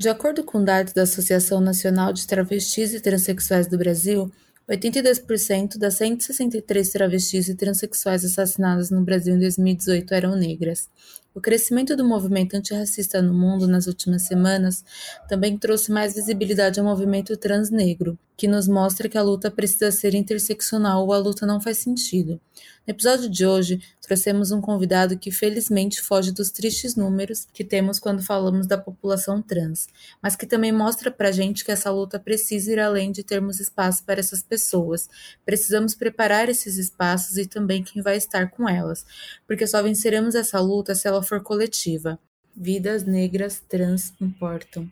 De acordo com dados da Associação Nacional de Travestis e Transsexuais do Brasil, 82% das 163 travestis e transexuais assassinadas no Brasil em 2018 eram negras. O crescimento do movimento antirracista no mundo nas últimas semanas também trouxe mais visibilidade ao movimento transnegro, que nos mostra que a luta precisa ser interseccional ou a luta não faz sentido. No episódio de hoje, trouxemos um convidado que felizmente foge dos tristes números que temos quando falamos da população trans, mas que também mostra pra gente que essa luta precisa ir além de termos espaço para essas pessoas. Precisamos preparar esses espaços e também quem vai estar com elas, porque só venceremos essa luta se ela for coletiva. Vidas negras trans importam.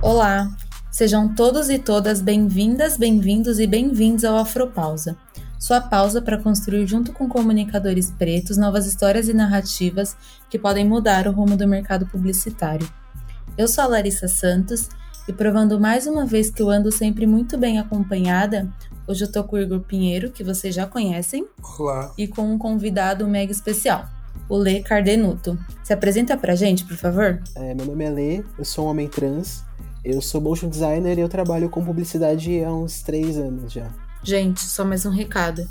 Olá, sejam todos e todas bem-vindas, bem-vindos e bem-vindos ao Afropausa. Sua pausa para construir junto com comunicadores pretos novas histórias e narrativas que podem mudar o rumo do mercado publicitário. Eu sou a Larissa Santos e provando mais uma vez que eu ando sempre muito bem acompanhada, hoje eu tô com o Igor Pinheiro, que vocês já conhecem. Olá. E com um convidado mega especial, o Lê Cardenuto. Se apresenta pra gente, por favor. É, meu nome é Lê, eu sou um homem trans, eu sou motion designer e eu trabalho com publicidade há uns três anos já. Gente, só mais um recado.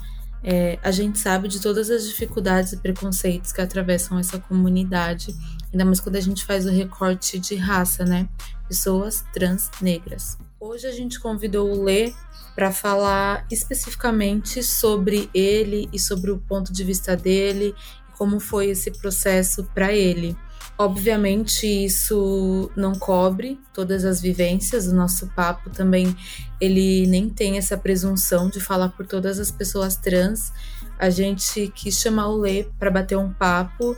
É, a gente sabe de todas as dificuldades e preconceitos que atravessam essa comunidade, ainda mais quando a gente faz o recorte de raça, né? Pessoas trans negras. Hoje a gente convidou o Lê para falar especificamente sobre ele e sobre o ponto de vista dele como foi esse processo para ele. Obviamente, isso não cobre todas as vivências, o nosso papo também, ele nem tem essa presunção de falar por todas as pessoas trans. A gente quis chamar o Lê para bater um papo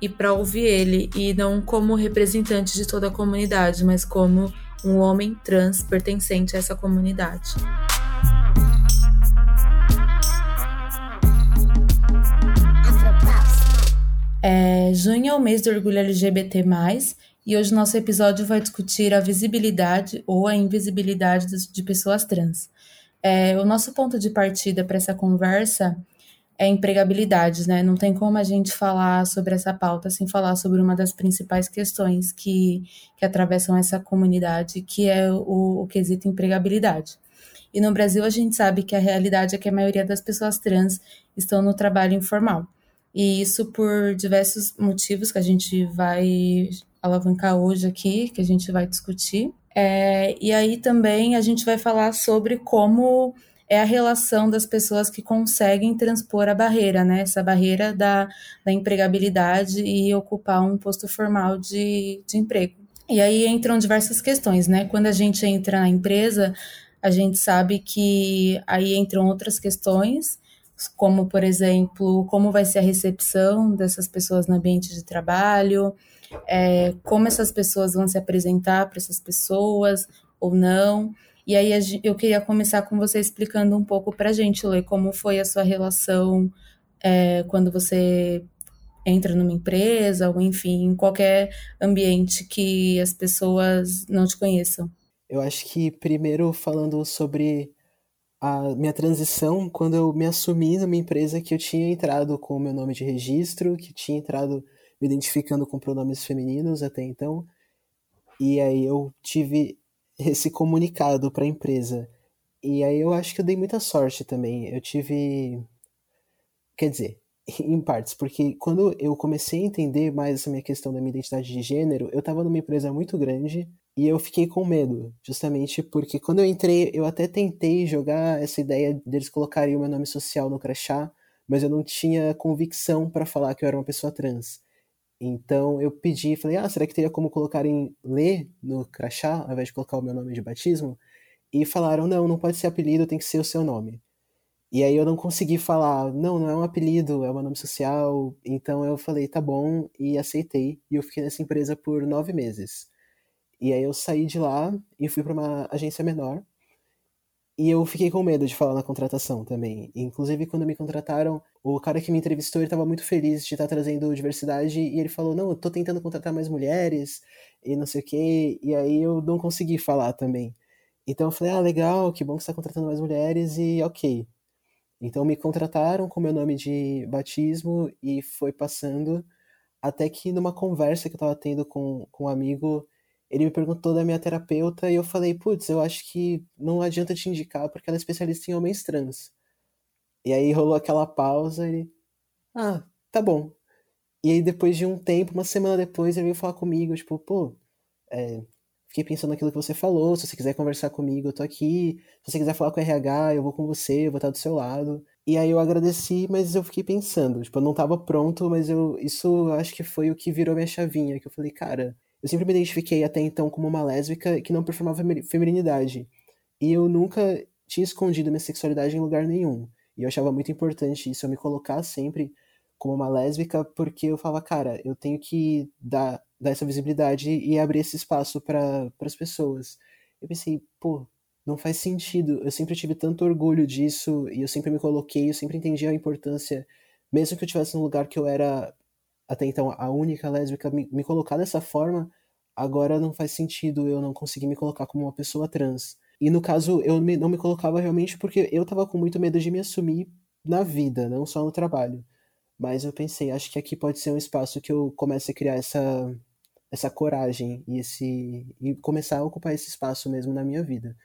e para ouvir ele, e não como representante de toda a comunidade, mas como um homem trans pertencente a essa comunidade. É, junho é o mês do orgulho LGBT, e hoje nosso episódio vai discutir a visibilidade ou a invisibilidade de pessoas trans. É, o nosso ponto de partida para essa conversa é empregabilidade, né? Não tem como a gente falar sobre essa pauta sem falar sobre uma das principais questões que, que atravessam essa comunidade, que é o, o quesito empregabilidade. E no Brasil a gente sabe que a realidade é que a maioria das pessoas trans estão no trabalho informal. E isso por diversos motivos que a gente vai alavancar hoje aqui, que a gente vai discutir. É, e aí também a gente vai falar sobre como é a relação das pessoas que conseguem transpor a barreira, né? Essa barreira da, da empregabilidade e ocupar um posto formal de, de emprego. E aí entram diversas questões, né? Quando a gente entra na empresa, a gente sabe que aí entram outras questões como, por exemplo, como vai ser a recepção dessas pessoas no ambiente de trabalho, é, como essas pessoas vão se apresentar para essas pessoas ou não. E aí eu queria começar com você explicando um pouco para a gente, Lê, como foi a sua relação é, quando você entra numa empresa, ou enfim, em qualquer ambiente que as pessoas não te conheçam. Eu acho que primeiro falando sobre a minha transição quando eu me assumi numa empresa que eu tinha entrado com o meu nome de registro, que tinha entrado me identificando com pronomes femininos até então. E aí eu tive esse comunicado para a empresa. E aí eu acho que eu dei muita sorte também. Eu tive quer dizer, em partes, porque quando eu comecei a entender mais essa minha questão da minha identidade de gênero, eu estava numa empresa muito grande e eu fiquei com medo, justamente porque quando eu entrei, eu até tentei jogar essa ideia deles colocarem o meu nome social no crachá, mas eu não tinha convicção para falar que eu era uma pessoa trans. Então eu pedi, falei, ah, será que teria como colocar em Lê no crachá, ao invés de colocar o meu nome de batismo? E falaram, não, não pode ser apelido, tem que ser o seu nome. E aí eu não consegui falar, não, não é um apelido, é um nome social. Então eu falei, tá bom, e aceitei. E eu fiquei nessa empresa por nove meses. E aí eu saí de lá e fui para uma agência menor. E eu fiquei com medo de falar na contratação também. Inclusive, quando me contrataram, o cara que me entrevistou, ele estava muito feliz de estar trazendo diversidade. E ele falou, não, eu tô tentando contratar mais mulheres e não sei o quê. E aí eu não consegui falar também. Então eu falei, ah, legal, que bom que está contratando mais mulheres e ok. Então me contrataram com meu nome de batismo e foi passando Até que numa conversa que eu tava tendo com, com um amigo, ele me perguntou da minha terapeuta e eu falei, putz, eu acho que não adianta te indicar porque ela é especialista em homens trans. E aí rolou aquela pausa e ah, tá bom. E aí depois de um tempo, uma semana depois, ele veio falar comigo, tipo, pô, é, fiquei pensando naquilo que você falou, se você quiser conversar comigo, eu tô aqui, se você quiser falar com o RH, eu vou com você, eu vou estar do seu lado. E aí eu agradeci, mas eu fiquei pensando, tipo, eu não tava pronto, mas eu isso acho que foi o que virou minha chavinha, que eu falei, cara, eu sempre me identifiquei até então como uma lésbica que não performava feminilidade. E eu nunca tinha escondido minha sexualidade em lugar nenhum. E eu achava muito importante isso, eu me colocar sempre como uma lésbica, porque eu falava, cara, eu tenho que dar, dar essa visibilidade e abrir esse espaço para as pessoas. Eu pensei, pô, não faz sentido. Eu sempre tive tanto orgulho disso e eu sempre me coloquei, eu sempre entendi a importância, mesmo que eu estivesse num lugar que eu era até então a única lésbica, me, me colocar dessa forma, agora não faz sentido eu não conseguir me colocar como uma pessoa trans. E no caso, eu me, não me colocava realmente porque eu tava com muito medo de me assumir na vida, não só no trabalho. Mas eu pensei, acho que aqui pode ser um espaço que eu comece a criar essa, essa coragem e, esse, e começar a ocupar esse espaço mesmo na minha vida.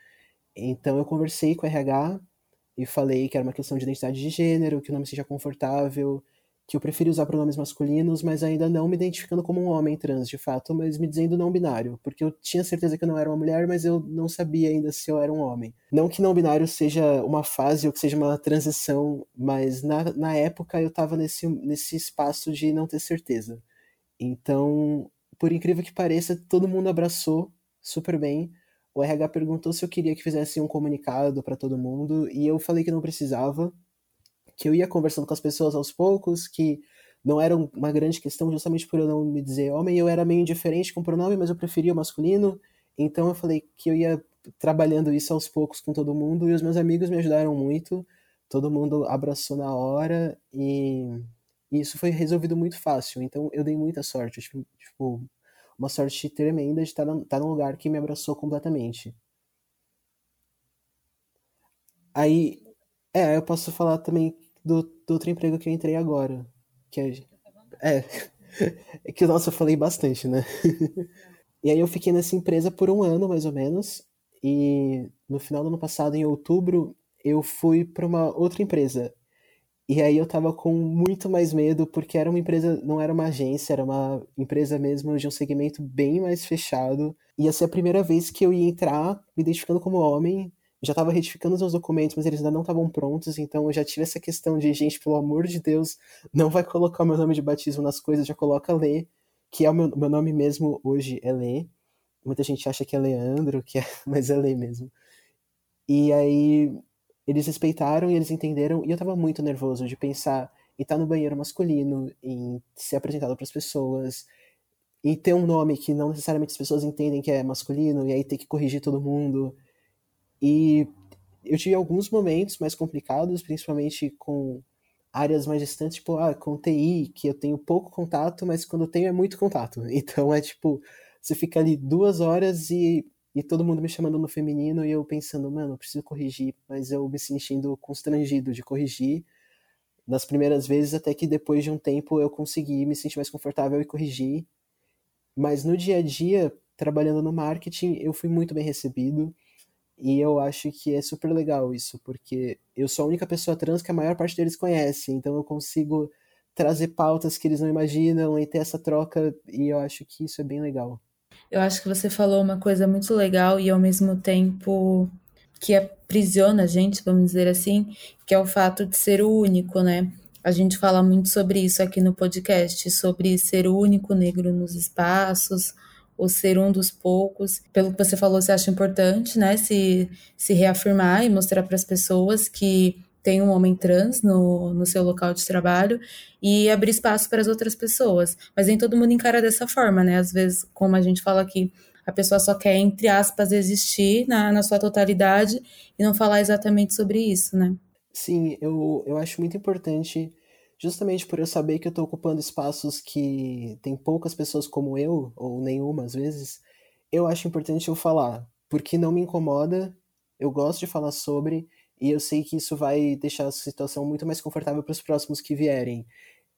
Então eu conversei com a RH e falei que era uma questão de identidade de gênero, que não me seja confortável, que eu prefiro usar pronomes masculinos, mas ainda não me identificando como um homem trans, de fato, mas me dizendo não binário, porque eu tinha certeza que eu não era uma mulher, mas eu não sabia ainda se eu era um homem. Não que não binário seja uma fase ou que seja uma transição, mas na, na época eu estava nesse, nesse espaço de não ter certeza. Então, por incrível que pareça, todo mundo abraçou super bem. O RH perguntou se eu queria que fizesse um comunicado para todo mundo e eu falei que não precisava, que eu ia conversando com as pessoas aos poucos, que não era uma grande questão justamente por eu não me dizer homem, eu era meio indiferente com o pronome, mas eu preferia o masculino, então eu falei que eu ia trabalhando isso aos poucos com todo mundo, e os meus amigos me ajudaram muito, todo mundo abraçou na hora, e, e isso foi resolvido muito fácil, então eu dei muita sorte, tipo, tipo uma sorte tremenda de estar, estar num lugar que me abraçou completamente. Aí, é, eu posso falar também do, do outro emprego que eu entrei agora. Que é. É. é que, nossa, eu falei bastante, né? e aí eu fiquei nessa empresa por um ano, mais ou menos. E no final do ano passado, em outubro, eu fui para uma outra empresa. E aí eu tava com muito mais medo, porque era uma empresa, não era uma agência, era uma empresa mesmo de um segmento bem mais fechado. Ia ser a primeira vez que eu ia entrar me identificando como homem já estava retificando os meus documentos, mas eles ainda não estavam prontos, então eu já tive essa questão de, gente, pelo amor de Deus, não vai colocar o meu nome de batismo nas coisas, já coloca Lê, que é o meu, meu nome mesmo hoje é Lê. Muita gente acha que é Leandro, que é, mas é Lê mesmo. E aí eles respeitaram e eles entenderam, e eu tava muito nervoso de pensar em estar no banheiro masculino, em ser apresentado para as pessoas, em ter um nome que não necessariamente as pessoas entendem que é masculino, e aí ter que corrigir todo mundo. E eu tive alguns momentos mais complicados, principalmente com áreas mais distantes, tipo, ah, com TI, que eu tenho pouco contato, mas quando tenho é muito contato. Então é tipo, você fica ali duas horas e, e todo mundo me chamando no feminino e eu pensando, mano, eu preciso corrigir, mas eu me sentindo constrangido de corrigir nas primeiras vezes, até que depois de um tempo eu consegui me sentir mais confortável e corrigir. Mas no dia a dia, trabalhando no marketing, eu fui muito bem recebido. E eu acho que é super legal isso, porque eu sou a única pessoa trans que a maior parte deles conhece, então eu consigo trazer pautas que eles não imaginam e ter essa troca, e eu acho que isso é bem legal. Eu acho que você falou uma coisa muito legal e ao mesmo tempo que aprisiona a gente, vamos dizer assim, que é o fato de ser o único, né? A gente fala muito sobre isso aqui no podcast, sobre ser o único negro nos espaços, ou ser um dos poucos. Pelo que você falou, você acha importante, né, se, se reafirmar e mostrar para as pessoas que tem um homem trans no, no seu local de trabalho e abrir espaço para as outras pessoas. Mas nem todo mundo encara dessa forma, né? Às vezes, como a gente fala aqui, a pessoa só quer, entre aspas, existir na, na sua totalidade e não falar exatamente sobre isso, né? Sim, eu, eu acho muito importante justamente por eu saber que eu estou ocupando espaços que tem poucas pessoas como eu, ou nenhuma às vezes, eu acho importante eu falar, porque não me incomoda, eu gosto de falar sobre, e eu sei que isso vai deixar a situação muito mais confortável para os próximos que vierem.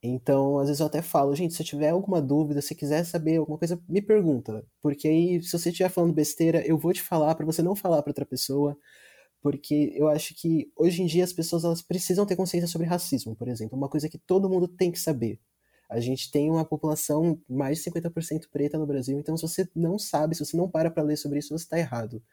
Então, às vezes eu até falo, gente, se tiver alguma dúvida, se quiser saber alguma coisa, me pergunta. Porque aí, se você estiver falando besteira, eu vou te falar para você não falar para outra pessoa. Porque eu acho que hoje em dia as pessoas elas precisam ter consciência sobre racismo, por exemplo. Uma coisa que todo mundo tem que saber. A gente tem uma população mais de 50% preta no Brasil, então se você não sabe, se você não para para ler sobre isso, você está errado.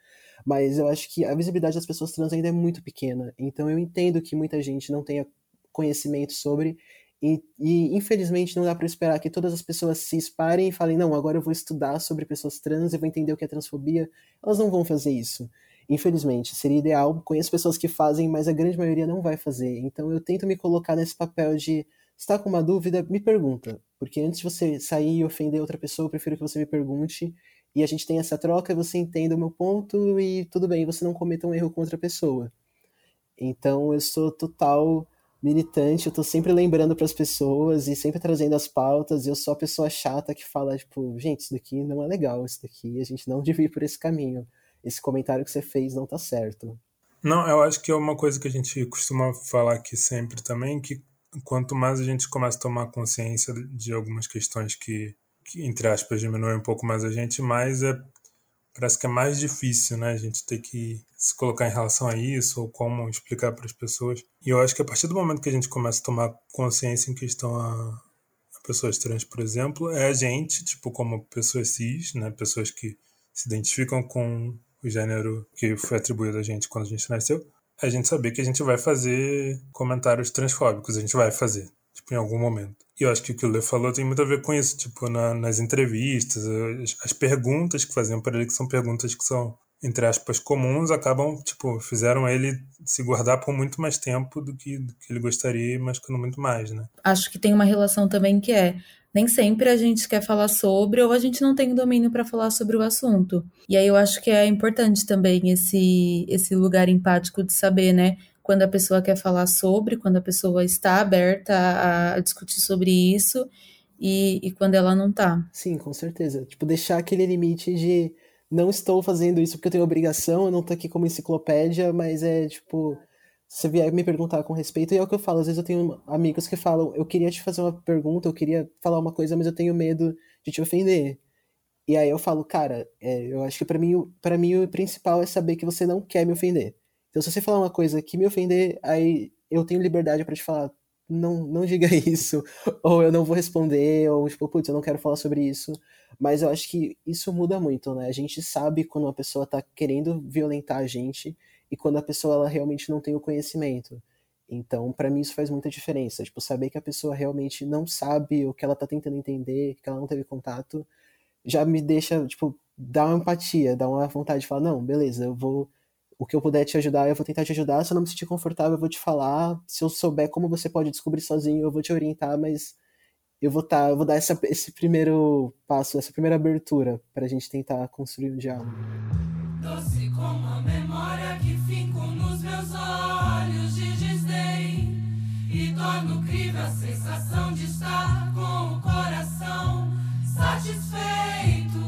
Mas eu acho que a visibilidade das pessoas trans ainda é muito pequena, então eu entendo que muita gente não tenha conhecimento sobre, e, e infelizmente não dá para esperar que todas as pessoas se esparem e falem: não, agora eu vou estudar sobre pessoas trans, eu vou entender o que é transfobia. Elas não vão fazer isso. Infelizmente, seria ideal. Conheço pessoas que fazem, mas a grande maioria não vai fazer. Então eu tento me colocar nesse papel de está com uma dúvida, me pergunta. Porque antes de você sair e ofender outra pessoa, eu prefiro que você me pergunte e a gente tem essa troca, você entenda o meu ponto e tudo bem, você não cometa um erro com outra pessoa. Então eu sou total militante, eu tô sempre lembrando para as pessoas e sempre trazendo as pautas, e eu sou a pessoa chata que fala, tipo, gente, isso daqui não é legal, isso daqui a gente não devia ir por esse caminho. Esse comentário que você fez não tá certo. Não, eu acho que é uma coisa que a gente costuma falar aqui sempre também, que quanto mais a gente começa a tomar consciência de algumas questões que, que entre aspas, diminuem um pouco mais a gente, mais é parece que é mais difícil, né? A gente ter que se colocar em relação a isso ou como explicar para as pessoas. E eu acho que a partir do momento que a gente começa a tomar consciência em questão a, a pessoas trans, por exemplo, é a gente, tipo, como pessoas cis, né? Pessoas que se identificam com o gênero que foi atribuído a gente quando a gente nasceu, a gente saber que a gente vai fazer comentários transfóbicos, a gente vai fazer, tipo, em algum momento. E eu acho que o que o Lê falou tem muito a ver com isso, tipo, na, nas entrevistas, as, as perguntas que faziam para ele, que são perguntas que são, entre aspas, comuns, acabam, tipo, fizeram ele se guardar por muito mais tempo do que, do que ele gostaria, mas ficando muito mais, né? Acho que tem uma relação também que é nem sempre a gente quer falar sobre ou a gente não tem domínio para falar sobre o assunto. E aí eu acho que é importante também esse, esse lugar empático de saber, né? Quando a pessoa quer falar sobre, quando a pessoa está aberta a, a discutir sobre isso e, e quando ela não tá. Sim, com certeza. Tipo, deixar aquele limite de não estou fazendo isso porque eu tenho obrigação, eu não tô aqui como enciclopédia, mas é tipo você vier me perguntar com respeito, e é o que eu falo, às vezes eu tenho amigos que falam, eu queria te fazer uma pergunta, eu queria falar uma coisa, mas eu tenho medo de te ofender. E aí eu falo, cara, é, eu acho que para mim, para mim o principal é saber que você não quer me ofender. Então se você falar uma coisa que me ofender, aí eu tenho liberdade para te falar, não, não diga isso, ou eu não vou responder, ou tipo, putz, eu não quero falar sobre isso. Mas eu acho que isso muda muito, né? A gente sabe quando uma pessoa tá querendo violentar a gente, e quando a pessoa ela realmente não tem o conhecimento. Então, para mim isso faz muita diferença, tipo, saber que a pessoa realmente não sabe o que ela tá tentando entender, que ela não teve contato, já me deixa, tipo, dar uma empatia, dar uma vontade de falar, não, beleza, eu vou o que eu puder te ajudar, eu vou tentar te ajudar. Se eu não me sentir confortável, eu vou te falar. Se eu souber como você pode descobrir sozinho, eu vou te orientar, mas eu vou tá, eu vou dar essa, esse primeiro passo, essa primeira abertura para a gente tentar construir um diálogo. Doce como a torno crível a sensação de estar com o coração satisfeito.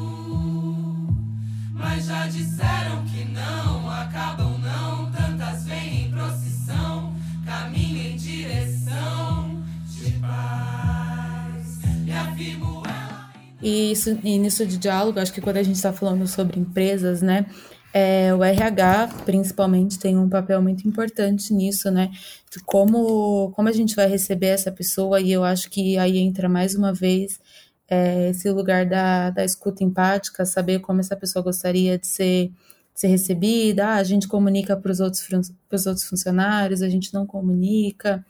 Mas já disseram que não acabam não, tantas vêm em procissão, caminho em direção de paz. Me afirmo e, isso, e nisso de diálogo, acho que quando a gente está falando sobre empresas, né, é, o RH, principalmente, tem um papel muito importante nisso, né? Como, como a gente vai receber essa pessoa, e eu acho que aí entra mais uma vez é, esse lugar da, da escuta empática, saber como essa pessoa gostaria de ser, de ser recebida. Ah, a gente comunica para os outros, outros funcionários, a gente não comunica.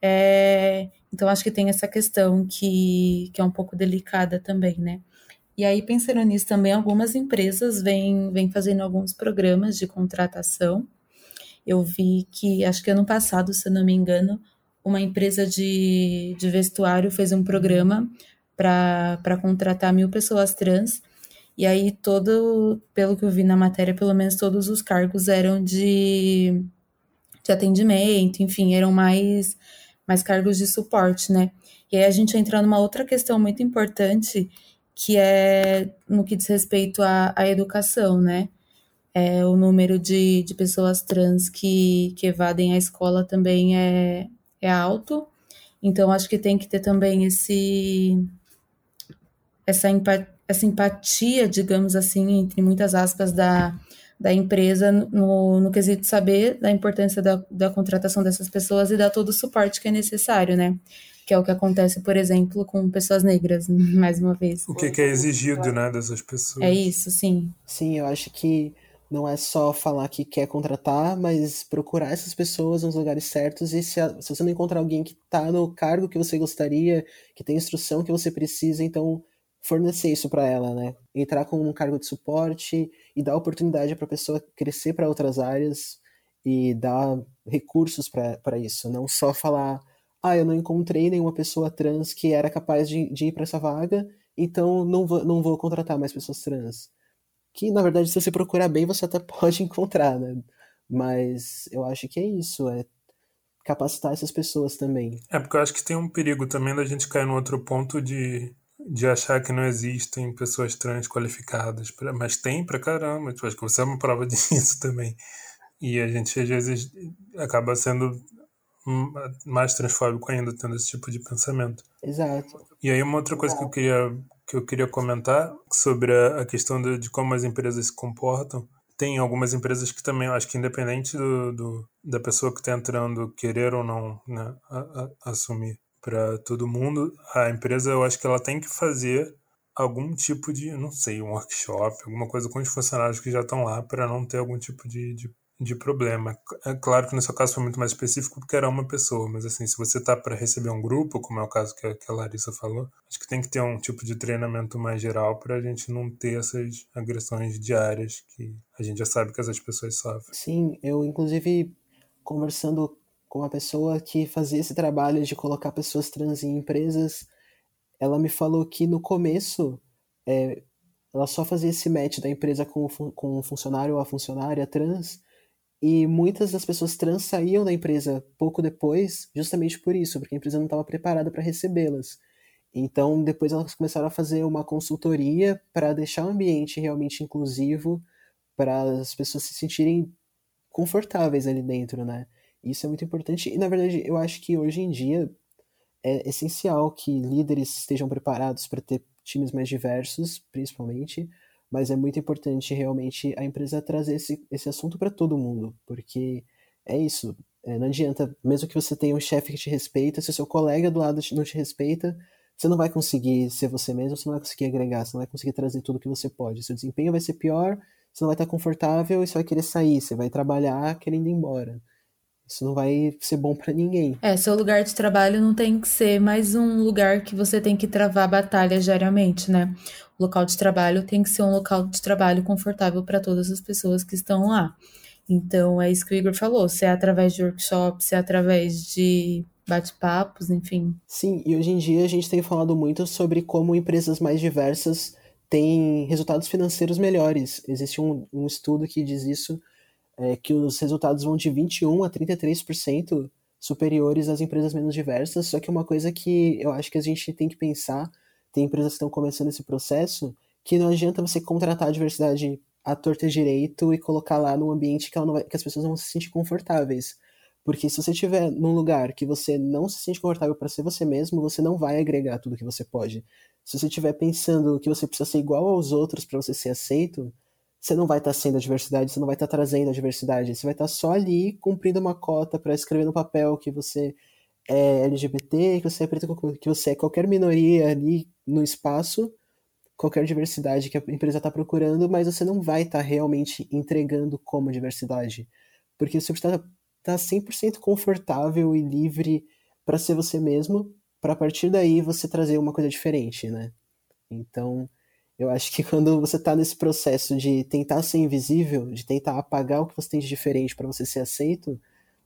É, então, acho que tem essa questão que, que é um pouco delicada também, né? E aí, pensando nisso também, algumas empresas vêm, vêm fazendo alguns programas de contratação. Eu vi que, acho que ano passado, se eu não me engano, uma empresa de, de vestuário fez um programa para contratar mil pessoas trans. E aí, todo, pelo que eu vi na matéria, pelo menos todos os cargos eram de, de atendimento, enfim, eram mais mais cargos de suporte, né? E aí a gente entra numa outra questão muito importante, que é no que diz respeito à, à educação, né? É, o número de, de pessoas trans que, que evadem a escola também é, é alto. Então, acho que tem que ter também esse essa, essa empatia, digamos assim, entre muitas aspas, da, da empresa no, no quesito saber da importância da, da contratação dessas pessoas e dar todo o suporte que é necessário, né? Que é o que acontece, por exemplo, com pessoas negras, mais uma vez. O que, que é exigido, né, dessas pessoas. É isso, sim. Sim, eu acho que não é só falar que quer contratar, mas procurar essas pessoas nos lugares certos e se, se você não encontrar alguém que está no cargo que você gostaria, que tem instrução que você precisa, então fornecer isso para ela, né? Entrar com um cargo de suporte e dar oportunidade para a pessoa crescer para outras áreas e dar recursos para isso, não só falar, ah, eu não encontrei nenhuma pessoa trans que era capaz de, de ir para essa vaga, então não vou, não vou contratar mais pessoas trans. Que, na verdade, se você procurar bem, você até pode encontrar, né? Mas eu acho que é isso, é capacitar essas pessoas também. É, porque eu acho que tem um perigo também da gente cair no outro ponto de de achar que não existem pessoas trans qualificadas, mas tem pra caramba, tipo, acho que você é uma prova disso também. E a gente às vezes acaba sendo mais transfóbico ainda tendo esse tipo de pensamento. Exato. E aí uma outra coisa que eu queria que eu queria comentar sobre a, questão de, de como as empresas se comportam. Tem algumas empresas que também, acho que independente do, do da pessoa que está entrando querer ou não né, a, a, assumir para todo mundo, a empresa eu acho que ela tem que fazer algum tipo de, não sei, um workshop, alguma coisa com os funcionários que já estão lá para não ter algum tipo de, de, de, problema. É claro que no seu caso foi muito mais específico porque era uma pessoa, mas assim, se você tá para receber um grupo, como é o caso que a, que a Larissa falou, acho que tem que ter um tipo de treinamento mais geral para a gente não ter essas agressões diárias que a gente já sabe que essas pessoas sofrem. Sim, eu inclusive conversando com uma pessoa que fazia esse trabalho de colocar pessoas trans em empresas. Ela me falou que no começo é, ela só fazia esse match da empresa com, com o funcionário ou a funcionária trans e muitas das pessoas trans saíam da empresa pouco depois, justamente por isso, porque a empresa não estava preparada para recebê-las. Então, depois elas começaram a fazer uma consultoria para deixar o ambiente realmente inclusivo, para as pessoas se sentirem confortáveis ali dentro, né? Isso é muito importante e, na verdade, eu acho que hoje em dia é essencial que líderes estejam preparados para ter times mais diversos, principalmente, mas é muito importante realmente a empresa trazer esse, esse assunto para todo mundo, porque é isso. É, não adianta, mesmo que você tenha um chefe que te respeita, se o seu colega do lado não te respeita, você não vai conseguir ser você mesmo, você não vai conseguir agregar, você não vai conseguir trazer tudo que você pode. Seu desempenho vai ser pior, você não vai estar confortável e você vai querer sair, você vai trabalhar querendo ir embora. Isso não vai ser bom para ninguém. É, seu lugar de trabalho não tem que ser mais um lugar que você tem que travar batalha diariamente, né? O local de trabalho tem que ser um local de trabalho confortável para todas as pessoas que estão lá. Então, é isso que o Igor falou, se é através de workshops, se é através de bate-papos, enfim. Sim, e hoje em dia a gente tem falado muito sobre como empresas mais diversas têm resultados financeiros melhores. Existe um, um estudo que diz isso é, que os resultados vão de 21% a 33% superiores às empresas menos diversas, só que uma coisa que eu acho que a gente tem que pensar, tem empresas que estão começando esse processo, que não adianta você contratar a diversidade à torta direito e colocar lá num ambiente que, vai, que as pessoas vão se sentir confortáveis. Porque se você estiver num lugar que você não se sente confortável para ser você mesmo, você não vai agregar tudo que você pode. Se você estiver pensando que você precisa ser igual aos outros para você ser aceito, você não vai estar tá sendo a diversidade, você não vai estar tá trazendo a diversidade, você vai estar tá só ali cumprindo uma cota para escrever no papel que você é LGBT, que você é preto, que você é qualquer minoria ali no espaço, qualquer diversidade que a empresa está procurando, mas você não vai estar realmente entregando como diversidade. Porque você está tá 100% confortável e livre para ser você mesmo, para partir daí você trazer uma coisa diferente, né? Então, eu acho que quando você está nesse processo de tentar ser invisível, de tentar apagar o que você tem de diferente para você ser aceito,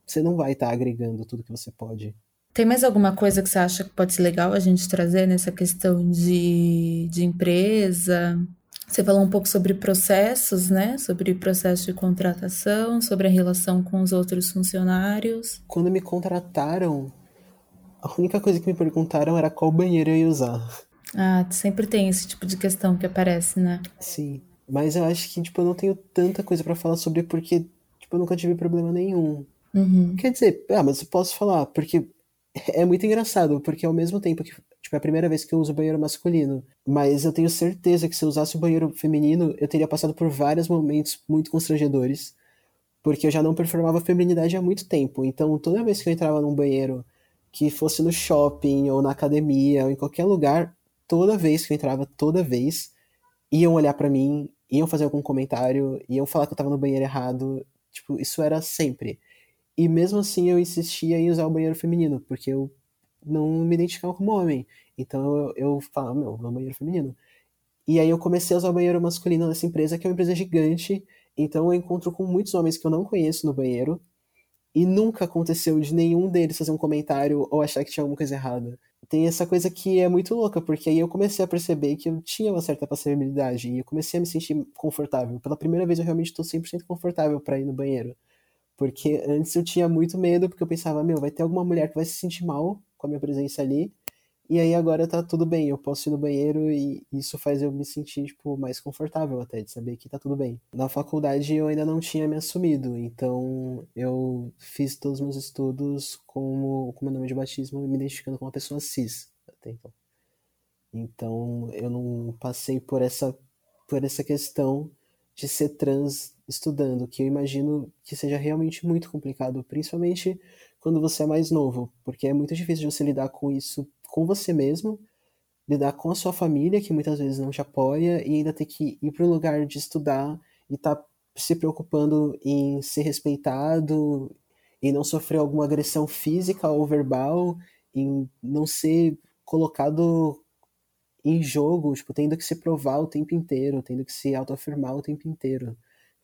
você não vai estar tá agregando tudo que você pode. Tem mais alguma coisa que você acha que pode ser legal a gente trazer nessa questão de, de empresa? Você falou um pouco sobre processos, né? Sobre processo de contratação, sobre a relação com os outros funcionários. Quando me contrataram, a única coisa que me perguntaram era qual banheiro eu ia usar. Ah, sempre tem esse tipo de questão que aparece, né? Sim. Mas eu acho que, tipo, eu não tenho tanta coisa para falar sobre porque, tipo, eu nunca tive problema nenhum. Uhum. Quer dizer, ah, mas eu posso falar, porque é muito engraçado, porque ao mesmo tempo que tipo, é a primeira vez que eu uso banheiro masculino, mas eu tenho certeza que se eu usasse o banheiro feminino, eu teria passado por vários momentos muito constrangedores, porque eu já não performava feminidade há muito tempo. Então, toda vez que eu entrava num banheiro que fosse no shopping ou na academia ou em qualquer lugar, toda vez que eu entrava, toda vez, iam olhar para mim, iam fazer algum comentário, iam falar que eu tava no banheiro errado. Tipo, isso era sempre. E mesmo assim eu insistia em usar o banheiro feminino, porque eu não me identificava como homem. Então eu, eu falava, meu, vou banheiro feminino. E aí eu comecei a usar o banheiro masculino nessa empresa, que é uma empresa gigante. Então eu encontro com muitos homens que eu não conheço no banheiro. E nunca aconteceu de nenhum deles fazer um comentário ou achar que tinha alguma coisa errada. Tem essa coisa que é muito louca, porque aí eu comecei a perceber que eu tinha uma certa passividade e eu comecei a me sentir confortável. Pela primeira vez eu realmente estou 100% confortável para ir no banheiro. Porque antes eu tinha muito medo, porque eu pensava, meu, vai ter alguma mulher que vai se sentir mal com a minha presença ali. E aí agora tá tudo bem, eu posso ir no banheiro e isso faz eu me sentir, tipo, mais confortável até, de saber que tá tudo bem. Na faculdade eu ainda não tinha me assumido, então eu fiz todos os meus estudos com o meu nome de batismo me identificando como uma pessoa cis até então. Então eu não passei por essa, por essa questão de ser trans estudando, que eu imagino que seja realmente muito complicado, principalmente quando você é mais novo, porque é muito difícil de você lidar com isso com você mesmo, lidar com a sua família, que muitas vezes não te apoia, e ainda ter que ir para o lugar de estudar e estar tá se preocupando em ser respeitado, em não sofrer alguma agressão física ou verbal, em não ser colocado em jogo, tipo, tendo que se provar o tempo inteiro, tendo que se autoafirmar o tempo inteiro.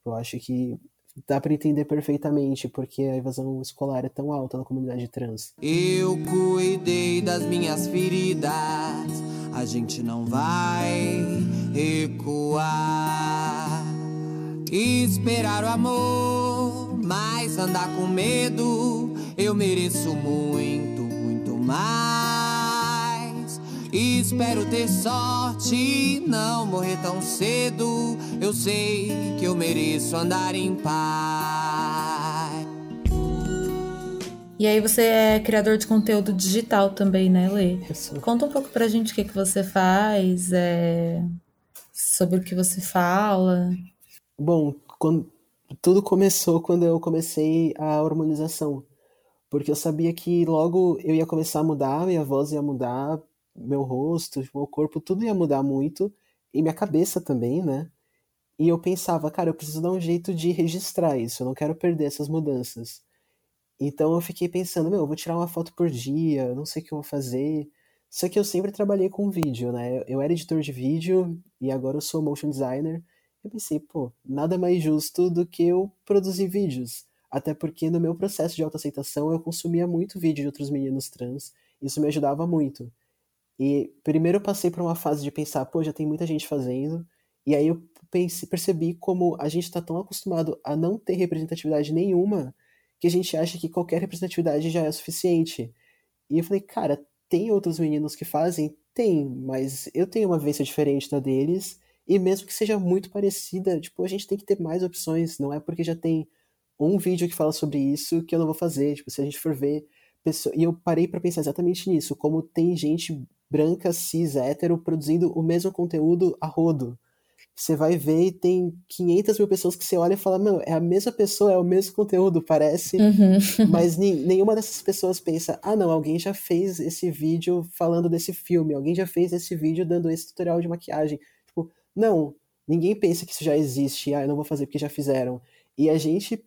Eu acho que dá para entender perfeitamente porque a evasão escolar é tão alta na comunidade trans. Eu cuidei das minhas feridas, a gente não vai recuar. Esperar o amor, mas andar com medo, eu mereço muito, muito mais. Espero ter sorte e não morrer tão cedo. Eu sei que eu mereço andar em paz. E aí você é criador de conteúdo digital também, né, Lê? Conta um pouco pra gente o que, que você faz, é... sobre o que você fala. Bom, quando... tudo começou quando eu comecei a hormonização. Porque eu sabia que logo eu ia começar a mudar, minha voz ia mudar, meu rosto, meu corpo, tudo ia mudar muito, e minha cabeça também, né? E eu pensava, cara, eu preciso dar um jeito de registrar isso, eu não quero perder essas mudanças. Então eu fiquei pensando, meu, eu vou tirar uma foto por dia, não sei o que eu vou fazer. Só que eu sempre trabalhei com vídeo, né? Eu era editor de vídeo e agora eu sou motion designer. Eu pensei, pô, nada mais justo do que eu produzir vídeos. Até porque no meu processo de autoaceitação eu consumia muito vídeo de outros meninos trans. Isso me ajudava muito. E primeiro eu passei por uma fase de pensar, pô, já tem muita gente fazendo. E aí eu pense, percebi como a gente está tão acostumado a não ter representatividade nenhuma que a gente acha que qualquer representatividade já é suficiente. E eu falei, cara, tem outros meninos que fazem? Tem, mas eu tenho uma vivência diferente da deles. E mesmo que seja muito parecida, tipo, a gente tem que ter mais opções. Não é porque já tem um vídeo que fala sobre isso que eu não vou fazer. Tipo, se a gente for ver. Pessoa... E eu parei para pensar exatamente nisso. Como tem gente branca, cis, hétero, produzindo o mesmo conteúdo a rodo. Você vai ver e tem 500 mil pessoas que você olha e fala, meu, é a mesma pessoa, é o mesmo conteúdo, parece. Uhum. Mas nenhuma dessas pessoas pensa, ah, não, alguém já fez esse vídeo falando desse filme, alguém já fez esse vídeo dando esse tutorial de maquiagem. Tipo, não, ninguém pensa que isso já existe, ah, eu não vou fazer porque já fizeram. E a gente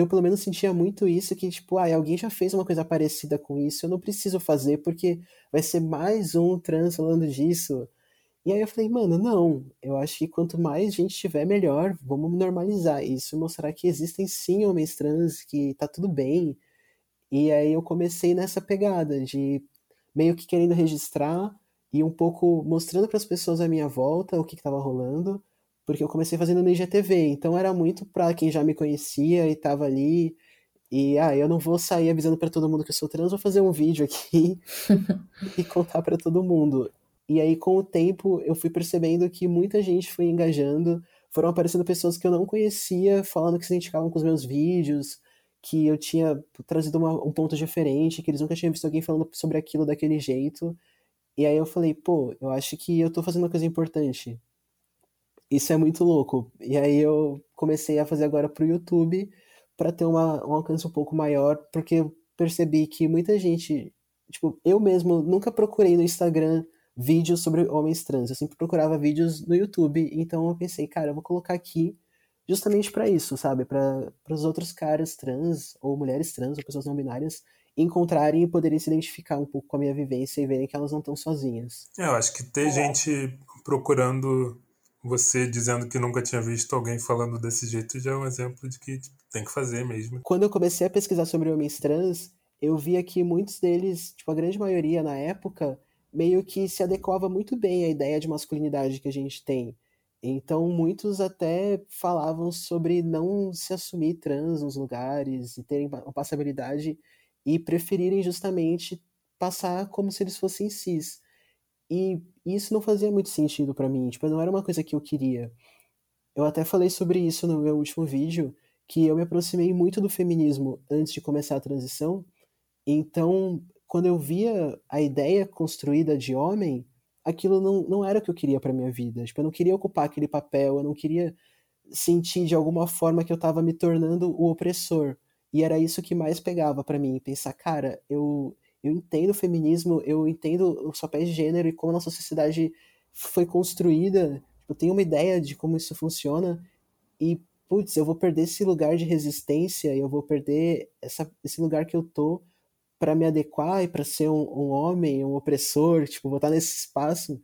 eu pelo menos sentia muito isso, que tipo, ah, alguém já fez uma coisa parecida com isso, eu não preciso fazer porque vai ser mais um trans falando disso. E aí eu falei, mano, não, eu acho que quanto mais gente tiver, melhor, vamos normalizar isso, mostrar que existem sim homens trans, que tá tudo bem. E aí eu comecei nessa pegada de meio que querendo registrar e um pouco mostrando para as pessoas à minha volta o que estava rolando, porque eu comecei fazendo no IGTV, então era muito pra quem já me conhecia e tava ali. E ah, eu não vou sair avisando para todo mundo que eu sou trans, vou fazer um vídeo aqui e contar para todo mundo. E aí, com o tempo, eu fui percebendo que muita gente foi engajando, foram aparecendo pessoas que eu não conhecia, falando que se identificavam com os meus vídeos, que eu tinha trazido uma, um ponto diferente, que eles nunca tinham visto alguém falando sobre aquilo daquele jeito. E aí eu falei, pô, eu acho que eu tô fazendo uma coisa importante. Isso é muito louco. E aí eu comecei a fazer agora pro YouTube para ter uma, um alcance um pouco maior, porque eu percebi que muita gente, tipo, eu mesmo nunca procurei no Instagram vídeos sobre homens trans, eu sempre procurava vídeos no YouTube, então eu pensei, cara, eu vou colocar aqui justamente para isso, sabe? Para os outros caras trans, ou mulheres trans, ou pessoas não binárias, encontrarem e poderem se identificar um pouco com a minha vivência e verem que elas não estão sozinhas. É, eu acho que ter é. gente procurando você dizendo que nunca tinha visto alguém falando desse jeito já é um exemplo de que tipo, tem que fazer mesmo. Quando eu comecei a pesquisar sobre homens trans, eu via que muitos deles, tipo a grande maioria na época, meio que se adequava muito bem à ideia de masculinidade que a gente tem. Então, muitos até falavam sobre não se assumir trans nos lugares e terem passabilidade e preferirem justamente passar como se eles fossem cis. E isso não fazia muito sentido para mim, tipo, não era uma coisa que eu queria. Eu até falei sobre isso no meu último vídeo, que eu me aproximei muito do feminismo antes de começar a transição. Então, quando eu via a ideia construída de homem, aquilo não, não era o que eu queria para minha vida. Tipo, eu não queria ocupar aquele papel, eu não queria sentir de alguma forma que eu estava me tornando o opressor. E era isso que mais pegava para mim, pensar, cara, eu eu entendo o feminismo, eu entendo os papéis de gênero e como a nossa sociedade foi construída. Eu tenho uma ideia de como isso funciona e putz, eu vou perder esse lugar de resistência, eu vou perder essa, esse lugar que eu tô para me adequar e para ser um, um, homem, um opressor, tipo, vou estar nesse espaço.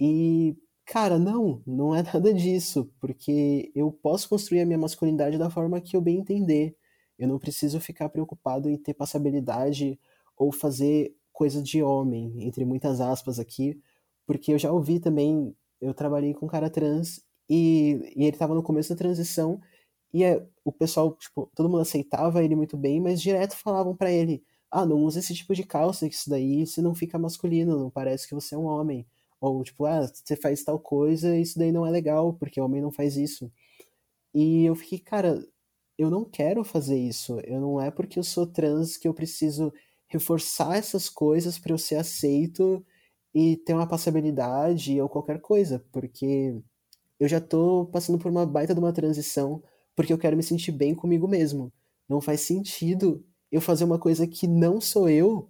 E, cara, não, não é nada disso, porque eu posso construir a minha masculinidade da forma que eu bem entender. Eu não preciso ficar preocupado em ter passabilidade ou fazer coisa de homem, entre muitas aspas aqui, porque eu já ouvi também, eu trabalhei com um cara trans e, e ele estava no começo da transição e é, o pessoal, tipo, todo mundo aceitava ele muito bem, mas direto falavam para ele: ah, não usa esse tipo de calça, que isso daí você não fica masculino, não parece que você é um homem. Ou, tipo, ah, você faz tal coisa, isso daí não é legal, porque homem não faz isso. E eu fiquei, cara, eu não quero fazer isso. Eu não é porque eu sou trans que eu preciso reforçar essas coisas para eu ser aceito e ter uma passabilidade ou qualquer coisa, porque eu já tô passando por uma baita de uma transição, porque eu quero me sentir bem comigo mesmo. Não faz sentido eu fazer uma coisa que não sou eu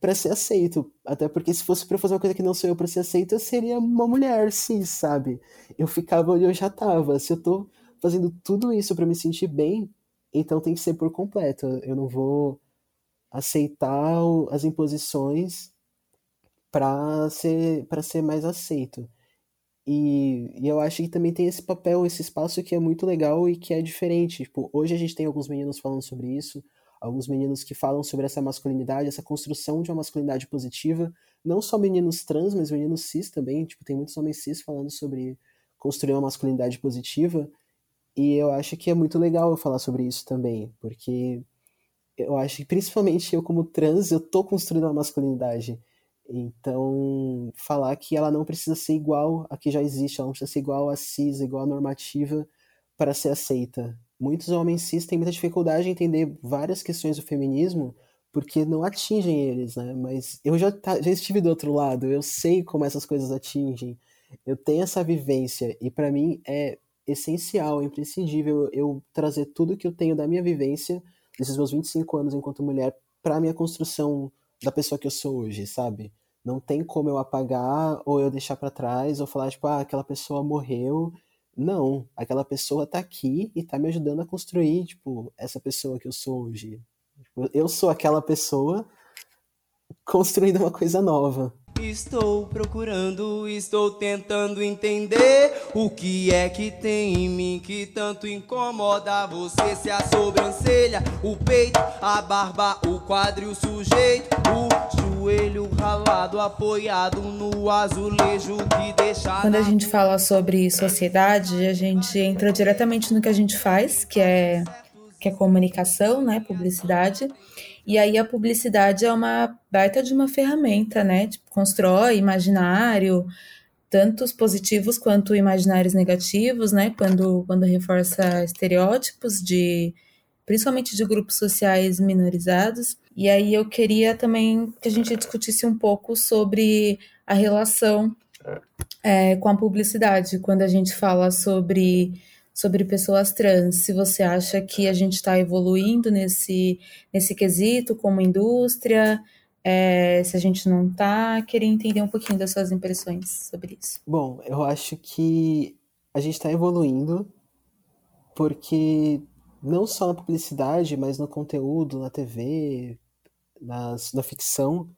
para ser aceito. Até porque se fosse para fazer uma coisa que não sou eu para ser aceito, eu seria uma mulher, sim, sabe? Eu ficava onde eu já tava. Se eu tô fazendo tudo isso para me sentir bem, então tem que ser por completo. Eu não vou aceitar as imposições para ser para ser mais aceito. E, e, eu acho que também tem esse papel, esse espaço que é muito legal e que é diferente. Tipo, hoje a gente tem alguns meninos falando sobre isso, alguns meninos que falam sobre essa masculinidade, essa construção de uma masculinidade positiva, não só meninos trans, mas meninos cis também, tipo, tem muitos homens cis falando sobre construir uma masculinidade positiva, e eu acho que é muito legal eu falar sobre isso também, porque eu acho que principalmente eu como trans, eu tô construindo uma masculinidade. Então, falar que ela não precisa ser igual a que já existe, ela não precisa ser igual a cis, igual a normativa para ser aceita. Muitos homens cis têm muita dificuldade em entender várias questões do feminismo porque não atingem eles, né? Mas eu já, tá, já estive do outro lado, eu sei como essas coisas atingem, eu tenho essa vivência e para mim é essencial, imprescindível eu trazer tudo que eu tenho da minha vivência desses meus 25 anos enquanto mulher para minha construção da pessoa que eu sou hoje, sabe? Não tem como eu apagar ou eu deixar para trás ou falar tipo, ah, aquela pessoa morreu. Não, aquela pessoa tá aqui e tá me ajudando a construir, tipo, essa pessoa que eu sou hoje. Tipo, eu sou aquela pessoa construindo uma coisa nova. Estou procurando, estou tentando entender o que é que tem em mim que tanto incomoda você. Se a sobrancelha, o peito, a barba, o quadril sujeito, o joelho ralado apoiado no azulejo que deixa. Quando a gente fala sobre sociedade, a gente entra diretamente no que a gente faz, que é que é comunicação, né, publicidade. E aí a publicidade é uma baita de uma ferramenta, né? Tipo, constrói imaginário, tantos positivos quanto imaginários negativos, né? Quando, quando reforça estereótipos de principalmente de grupos sociais minorizados. E aí eu queria também que a gente discutisse um pouco sobre a relação é, com a publicidade, quando a gente fala sobre, sobre pessoas trans. Se você acha que a gente está evoluindo nesse, nesse quesito como indústria, é, se a gente não está, queria entender um pouquinho das suas impressões sobre isso. Bom, eu acho que a gente está evoluindo porque não só na publicidade, mas no conteúdo, na TV, nas, na ficção,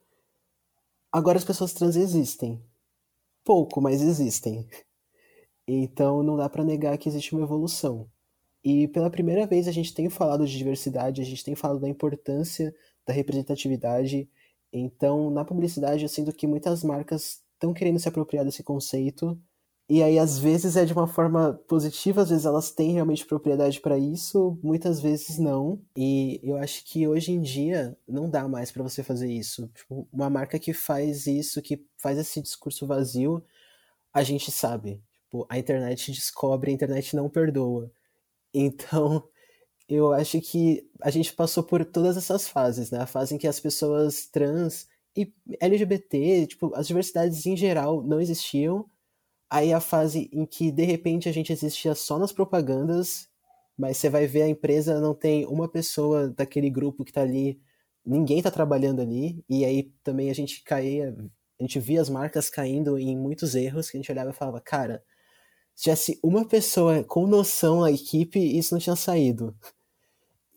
agora as pessoas trans existem. Pouco, mas existem. Então não dá para negar que existe uma evolução. E pela primeira vez a gente tem falado de diversidade, a gente tem falado da importância da representatividade. Então, na publicidade, eu sinto que muitas marcas estão querendo se apropriar desse conceito e aí, às vezes, é de uma forma positiva, às vezes elas têm realmente propriedade para isso, muitas vezes não. E eu acho que hoje em dia não dá mais para você fazer isso. Tipo, uma marca que faz isso, que faz esse discurso vazio, a gente sabe. A internet descobre, a internet não perdoa. Então, eu acho que a gente passou por todas essas fases, né? A fase em que as pessoas trans e LGBT, tipo, as diversidades em geral não existiam Aí a fase em que de repente a gente existia só nas propagandas, mas você vai ver a empresa não tem uma pessoa daquele grupo que tá ali, ninguém tá trabalhando ali, e aí também a gente caía, a gente via as marcas caindo em muitos erros que a gente olhava e falava, cara, se tivesse uma pessoa com noção na equipe, isso não tinha saído.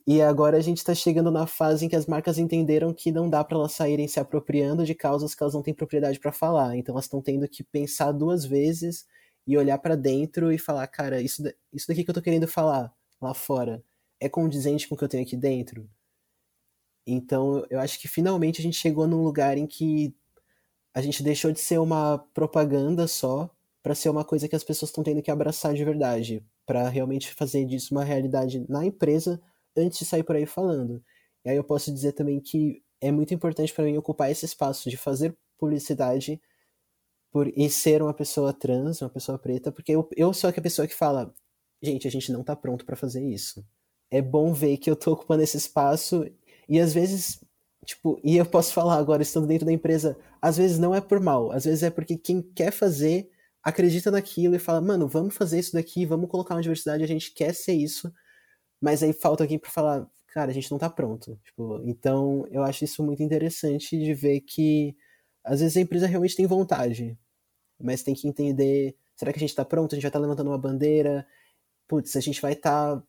E agora a gente está chegando na fase em que as marcas entenderam que não dá para elas saírem se apropriando de causas que elas não têm propriedade para falar. Então elas estão tendo que pensar duas vezes e olhar para dentro e falar, cara, isso, isso daqui que eu tô querendo falar lá fora é condizente com o que eu tenho aqui dentro. Então eu acho que finalmente a gente chegou num lugar em que a gente deixou de ser uma propaganda só para ser uma coisa que as pessoas estão tendo que abraçar de verdade, para realmente fazer disso uma realidade na empresa antes de sair por aí falando. E aí eu posso dizer também que é muito importante para mim ocupar esse espaço de fazer publicidade por e ser uma pessoa trans, uma pessoa preta, porque eu, eu sou a pessoa que fala, gente, a gente não tá pronto para fazer isso. É bom ver que eu tô ocupando esse espaço e às vezes, tipo, e eu posso falar agora estando dentro da empresa, às vezes não é por mal, às vezes é porque quem quer fazer acredita naquilo e fala, mano, vamos fazer isso daqui, vamos colocar uma diversidade, a gente quer ser isso, mas aí falta alguém para falar, cara, a gente não tá pronto. Tipo, então eu acho isso muito interessante de ver que às vezes a empresa realmente tem vontade, mas tem que entender, será que a gente tá pronto? A gente vai estar tá levantando uma bandeira? Putz, a gente vai estar tá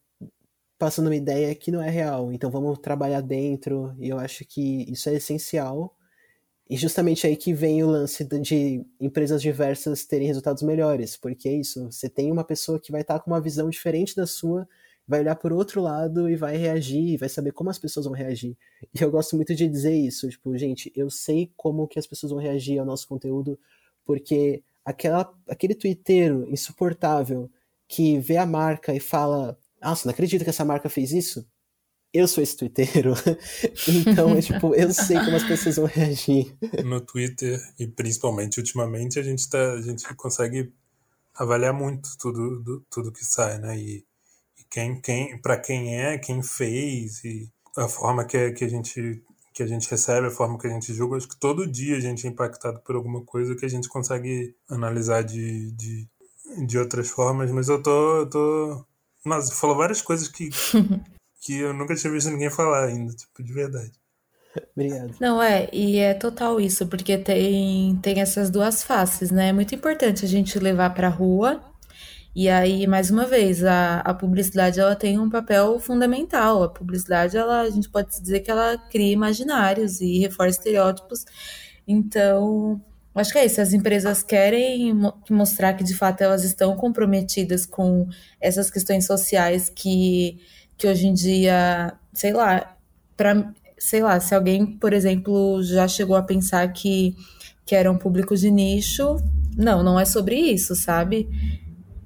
passando uma ideia que não é real, então vamos trabalhar dentro, e eu acho que isso é essencial. E justamente aí que vem o lance de empresas diversas terem resultados melhores, porque é isso, você tem uma pessoa que vai estar tá com uma visão diferente da sua, vai olhar por outro lado e vai reagir, vai saber como as pessoas vão reagir. E eu gosto muito de dizer isso, tipo, gente, eu sei como que as pessoas vão reagir ao nosso conteúdo, porque aquela, aquele twitteiro insuportável que vê a marca e fala, nossa, não acredito que essa marca fez isso? Eu sou esse twitteiro. então, é, tipo, eu sei como as pessoas vão reagir. No Twitter, e principalmente ultimamente, a gente, tá, a gente consegue avaliar muito tudo, do, tudo que sai, né? E quem, quem, para quem é, quem fez e a forma que, que a gente que a gente recebe, a forma que a gente julga, acho que todo dia a gente é impactado por alguma coisa que a gente consegue analisar de, de, de outras formas, mas eu tô, eu tô... Nossa, falou várias coisas que, que eu nunca tinha visto ninguém falar ainda, tipo, de verdade. Obrigado. Não, é, e é total isso, porque tem, tem essas duas faces, né? É muito importante a gente levar pra rua e aí, mais uma vez, a, a publicidade ela tem um papel fundamental. A publicidade, ela, a gente pode dizer que ela cria imaginários e reforça estereótipos. Então, acho que é isso. As empresas querem mostrar que de fato elas estão comprometidas com essas questões sociais que, que hoje em dia, sei lá, para sei lá, se alguém, por exemplo, já chegou a pensar que, que era um público de nicho, não, não é sobre isso, sabe?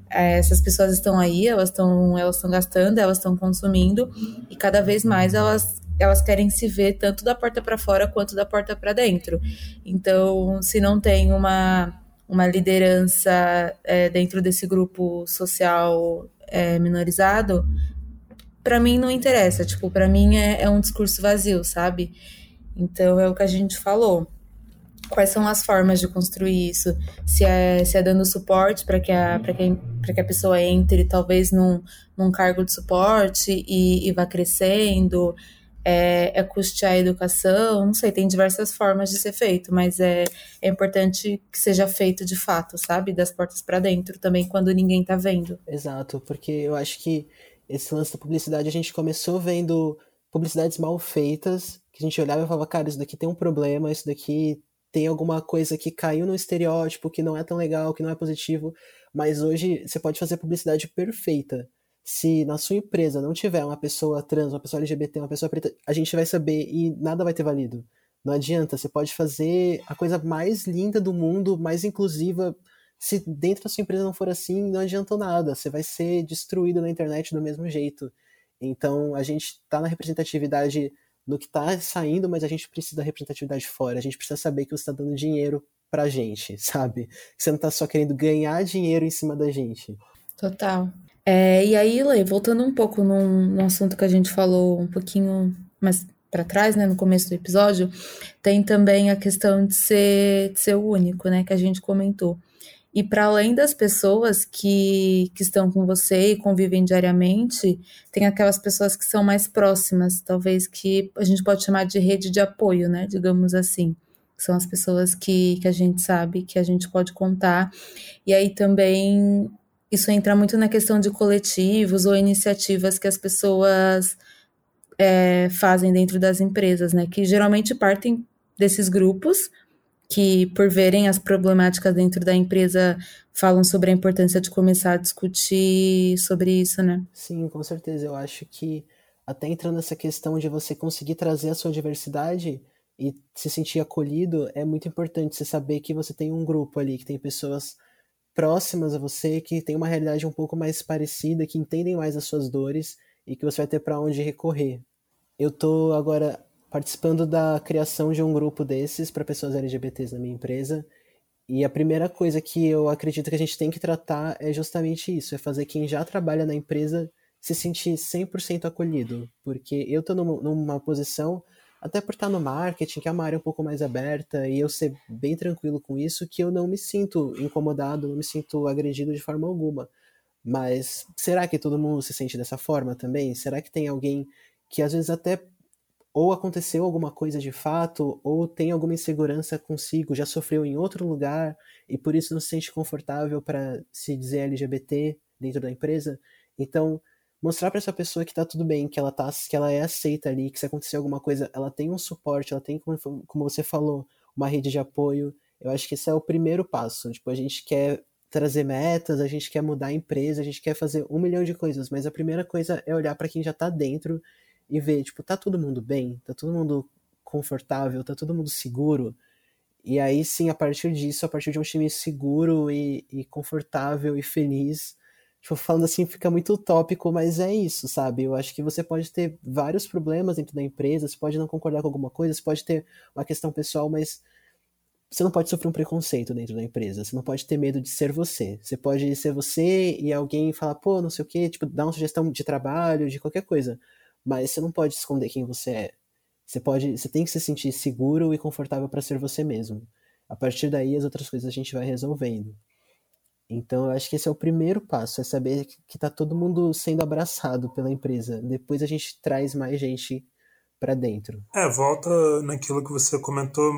É, essas pessoas estão aí, elas estão elas estão gastando, elas estão consumindo e cada vez mais elas elas querem se ver tanto da porta para fora quanto da porta para dentro. Então, se não tem uma uma liderança é, dentro desse grupo social é, minorizado, para mim não interessa. Tipo, para mim é, é um discurso vazio, sabe? Então é o que a gente falou. Quais são as formas de construir isso? Se é, se é dando suporte para que, a, que, que a pessoa entre, talvez, num, num cargo de suporte e, e vá crescendo, é, é custear a educação, não sei, tem diversas formas de ser feito, mas é, é importante que seja feito de fato, sabe? Das portas para dentro também, quando ninguém tá vendo. Exato, porque eu acho que esse lance da publicidade a gente começou vendo publicidades mal feitas, que a gente olhava e falava, cara, isso daqui tem um problema, isso daqui tem alguma coisa que caiu no estereótipo, que não é tão legal, que não é positivo, mas hoje você pode fazer publicidade perfeita se na sua empresa não tiver uma pessoa trans, uma pessoa LGBT, uma pessoa preta, a gente vai saber e nada vai ter valido. Não adianta, você pode fazer a coisa mais linda do mundo, mais inclusiva. Se dentro da sua empresa não for assim, não adianta nada. Você vai ser destruído na internet do mesmo jeito. Então, a gente está na representatividade no que está saindo, mas a gente precisa da representatividade fora. A gente precisa saber que você está dando dinheiro pra gente, sabe? Que você não está só querendo ganhar dinheiro em cima da gente. Total. É, e aí, Lê, voltando um pouco num, assunto que a gente falou um pouquinho mais para trás, né, no começo do episódio, tem também a questão de ser, de ser único, né, que a gente comentou. E para além das pessoas que, que estão com você e convivem diariamente, tem aquelas pessoas que são mais próximas, talvez que a gente pode chamar de rede de apoio, né, digamos assim. São as pessoas que, que a gente sabe que a gente pode contar. E aí também isso entra muito na questão de coletivos ou iniciativas que as pessoas é, fazem dentro das empresas, né? Que geralmente partem desses grupos que, por verem as problemáticas dentro da empresa, falam sobre a importância de começar a discutir sobre isso, né? Sim, com certeza. Eu acho que até entrando nessa questão de você conseguir trazer a sua diversidade e se sentir acolhido, é muito importante você saber que você tem um grupo ali, que tem pessoas próximas a você, que têm uma realidade um pouco mais parecida, que entendem mais as suas dores e que você vai ter para onde recorrer. Eu tô agora participando da criação de um grupo desses para pessoas LGBTs na minha empresa. E a primeira coisa que eu acredito que a gente tem que tratar é justamente isso, é fazer quem já trabalha na empresa se sentir 100% acolhido, porque eu tô numa posição até por estar no marketing, que é uma área um pouco mais aberta, e eu ser bem tranquilo com isso, que eu não me sinto incomodado, não me sinto agredido de forma alguma. Mas será que todo mundo se sente dessa forma também? Será que tem alguém que às vezes até ou aconteceu alguma coisa de fato, ou tem alguma insegurança consigo, já sofreu em outro lugar e por isso não se sente confortável para se dizer LGBT dentro da empresa? Então, mostrar para essa pessoa que tá tudo bem, que ela tá, que ela é aceita ali, que se acontecer alguma coisa, ela tem um suporte, ela tem, como, como você falou, uma rede de apoio. Eu acho que esse é o primeiro passo. Tipo, a gente quer trazer metas, a gente quer mudar a empresa, a gente quer fazer um milhão de coisas, mas a primeira coisa é olhar para quem já tá dentro e ver, tipo, tá todo mundo bem, tá todo mundo confortável, tá todo mundo seguro. E aí sim, a partir disso, a partir de um time seguro e, e confortável e feliz, Tipo, falando assim fica muito utópico, mas é isso, sabe? Eu acho que você pode ter vários problemas dentro da empresa, você pode não concordar com alguma coisa, você pode ter uma questão pessoal, mas você não pode sofrer um preconceito dentro da empresa, você não pode ter medo de ser você. Você pode ser você e alguém falar, pô, não sei o quê, tipo, dar uma sugestão de trabalho, de qualquer coisa, mas você não pode esconder quem você é. Você pode, você tem que se sentir seguro e confortável para ser você mesmo. A partir daí as outras coisas a gente vai resolvendo. Então, eu acho que esse é o primeiro passo, é saber que está todo mundo sendo abraçado pela empresa. Depois a gente traz mais gente para dentro. É, volta naquilo que você comentou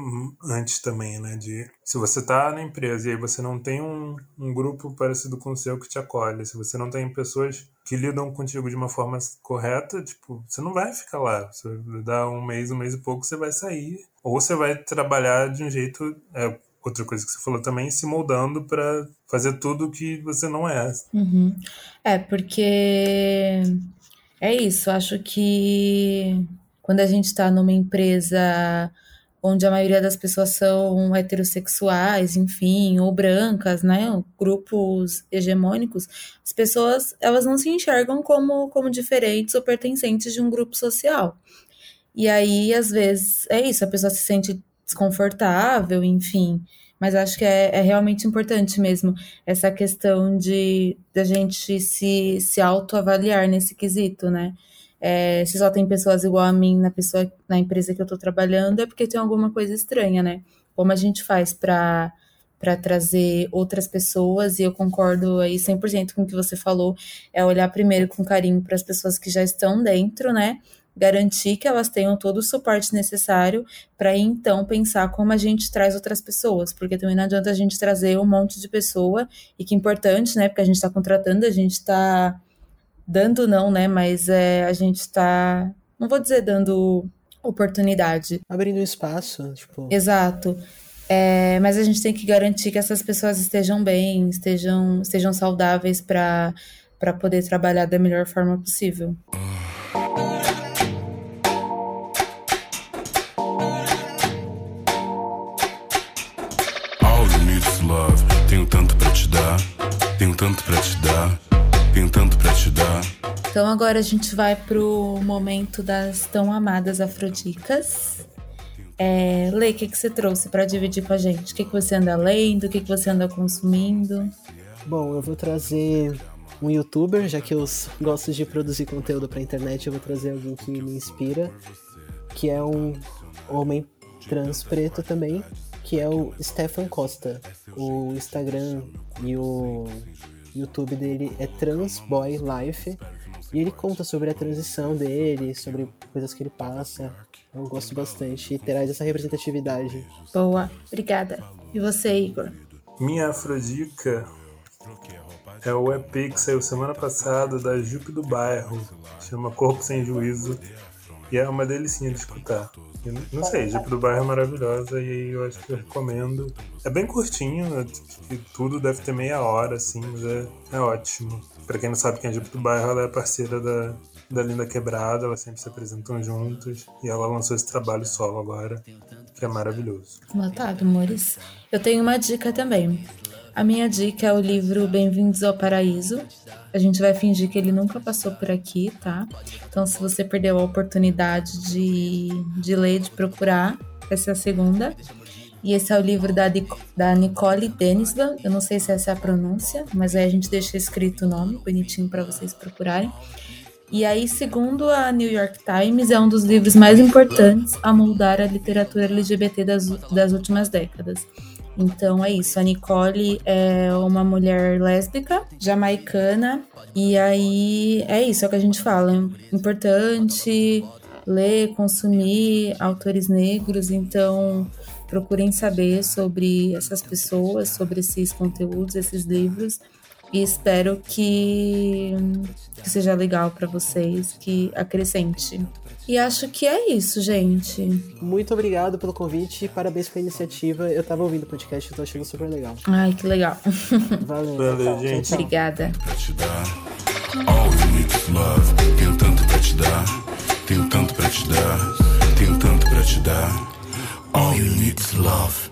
antes também, né? De se você está na empresa e aí você não tem um, um grupo parecido com o seu que te acolhe, se você não tem pessoas que lidam contigo de uma forma correta, tipo, você não vai ficar lá. Você dá um mês, um mês e pouco, você vai sair. Ou você vai trabalhar de um jeito. É, outra coisa que você falou também, se moldando para fazer tudo que você não é. Uhum. É, porque é isso, acho que quando a gente está numa empresa onde a maioria das pessoas são heterossexuais, enfim, ou brancas, né, grupos hegemônicos, as pessoas, elas não se enxergam como, como diferentes ou pertencentes de um grupo social. E aí, às vezes, é isso, a pessoa se sente desconfortável, enfim. Mas acho que é, é realmente importante mesmo essa questão de da gente se, se autoavaliar nesse quesito, né? É, se só tem pessoas igual a mim na pessoa na empresa que eu estou trabalhando, é porque tem alguma coisa estranha, né? Como a gente faz para para trazer outras pessoas, e eu concordo aí 100% com o que você falou, é olhar primeiro com carinho para as pessoas que já estão dentro, né? Garantir que elas tenham todo o suporte necessário para então pensar como a gente traz outras pessoas, porque também não adianta a gente trazer um monte de pessoa, e que é importante, né? Porque a gente está contratando, a gente está dando não, né? Mas é, a gente está, não vou dizer dando oportunidade. Abrindo espaço, tipo. Exato. É, mas a gente tem que garantir que essas pessoas estejam bem, estejam, estejam saudáveis para poder trabalhar da melhor forma possível. All you need is love. Tenho tanto para te dar, tenho tanto para te dar, tanto para te dar. Então agora a gente vai pro momento das tão amadas afrodicas. É, Lê, o que, que você trouxe para dividir com a gente? O que, que você anda lendo? O que, que você anda consumindo? Bom, eu vou trazer um youtuber, já que eu gosto de produzir conteúdo para internet, eu vou trazer alguém que me inspira, que é um homem trans preto também, que é o Stefan Costa. O Instagram e o YouTube dele é Transboy Life. E ele conta sobre a transição dele, sobre coisas que ele passa. Eu gosto bastante e traz essa representatividade. Boa, obrigada. E você, Igor? Minha afrodica é o EP que saiu semana passada da Jupe do Bairro. Chama Corpo Sem Juízo. E é uma delicinha de escutar. Não sei, Jupe do Bairro é maravilhosa e eu acho que eu recomendo. É bem curtinho, né? tudo deve ter meia hora, assim, mas é, é ótimo. Pra quem não sabe quem é Jupe do Bairro, ela é parceira da, da Linda Quebrada, elas sempre se apresentam juntos. E ela lançou esse trabalho solo agora, que é maravilhoso. Notado, amores. Eu tenho uma dica também. A minha dica é o livro Bem-vindos ao Paraíso. A gente vai fingir que ele nunca passou por aqui, tá? Então, se você perdeu a oportunidade de, de ler, de procurar, essa é a segunda. E esse é o livro da, da Nicole Denisland. Eu não sei se essa é a pronúncia, mas aí a gente deixa escrito o nome, bonitinho para vocês procurarem. E aí, segundo a New York Times, é um dos livros mais importantes a moldar a literatura LGBT das, das últimas décadas. Então é isso. A Nicole é uma mulher lésbica, jamaicana, e aí é isso, é o que a gente fala. Importante ler, consumir autores negros, então procurem saber sobre essas pessoas, sobre esses conteúdos, esses livros. E espero que, que seja legal para vocês, que acrescente. E acho que é isso, gente. Muito obrigado pelo convite e parabéns pela iniciativa. Eu tava ouvindo o podcast, eu tô achando super legal. Ai, que legal. Valeu, Valeu gente. Tchau. Obrigada. Tenho tanto pra te dar, tenho tanto pra te dar, tenho tanto pra te dar. All you need is love.